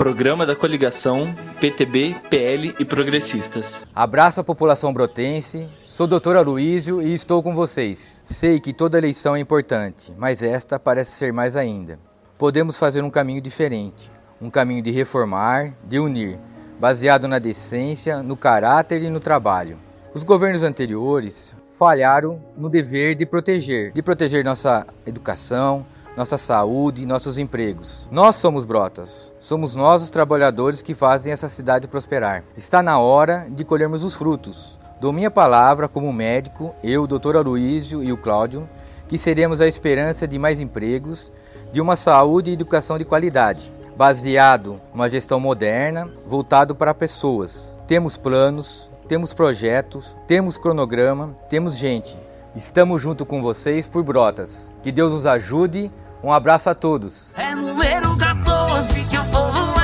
Programa da Coligação PTB, PL e Progressistas. Abraço à população brotense, sou doutor Aloísio e estou com vocês. Sei que toda eleição é importante, mas esta parece ser mais ainda. Podemos fazer um caminho diferente, um caminho de reformar, de unir, baseado na decência, no caráter e no trabalho. Os governos anteriores falharam no dever de proteger, de proteger nossa educação, nossa saúde e nossos empregos. Nós somos Brotas. Somos nós os trabalhadores que fazem essa cidade prosperar. Está na hora de colhermos os frutos. Dou minha palavra como médico, eu, o Dr. Aloísio e o Cláudio, que seremos a esperança de mais empregos, de uma saúde e educação de qualidade, baseado numa gestão moderna, voltado para pessoas. Temos planos, temos projetos, temos cronograma, temos gente. Estamos junto com vocês por Brotas. Que Deus nos ajude um abraço a todos. É número 14 que o povo vai.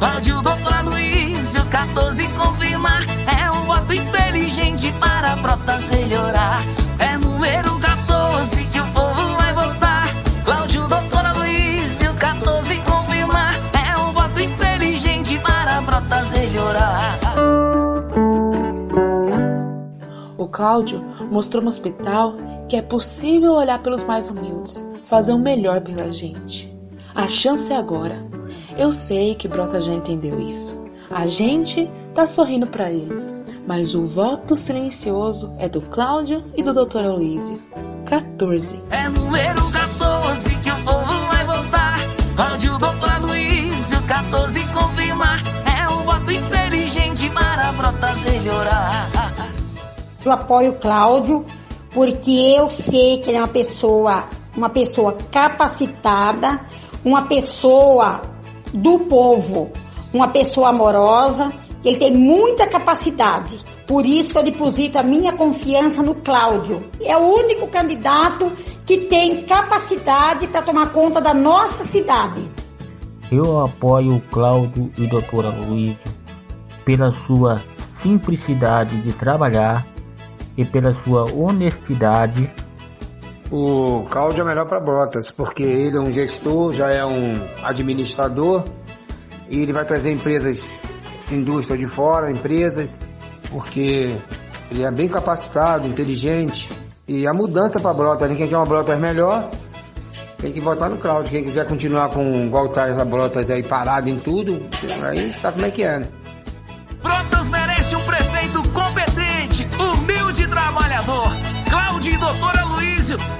Pode o doutor Aloysio 14 confirmar. É um voto inteligente para Brotas melhorar. Cláudio mostrou no hospital que é possível olhar pelos mais humildes fazer o melhor pela gente. A chance é agora. Eu sei que Brota já entendeu isso. A gente tá sorrindo para eles, mas o voto silencioso é do Cláudio e do Dr. Aloysio. 14. É número 14 que o povo vai votar. Cláudio, Dr. Aloysio 14 confirmar. É um voto inteligente para Brotas melhorar. Eu apoio o Cláudio porque eu sei que ele é uma pessoa uma pessoa capacitada, uma pessoa do povo, uma pessoa amorosa, ele tem muita capacidade. Por isso que eu deposito a minha confiança no Cláudio. É o único candidato que tem capacidade para tomar conta da nossa cidade. Eu apoio o Cláudio e a doutora Luísa pela sua simplicidade de trabalhar e pela sua honestidade o Cláudio é melhor para Brotas, porque ele é um gestor, já é um administrador e ele vai trazer empresas, indústria de fora, empresas, porque ele é bem capacitado, inteligente. E a mudança para Brotas, né? quem quer uma Brotas melhor, tem que votar no Cláudio. Quem quiser continuar com igual tá essa Brotas aí parado em tudo, aí sabe como é que é, né? Спасибо.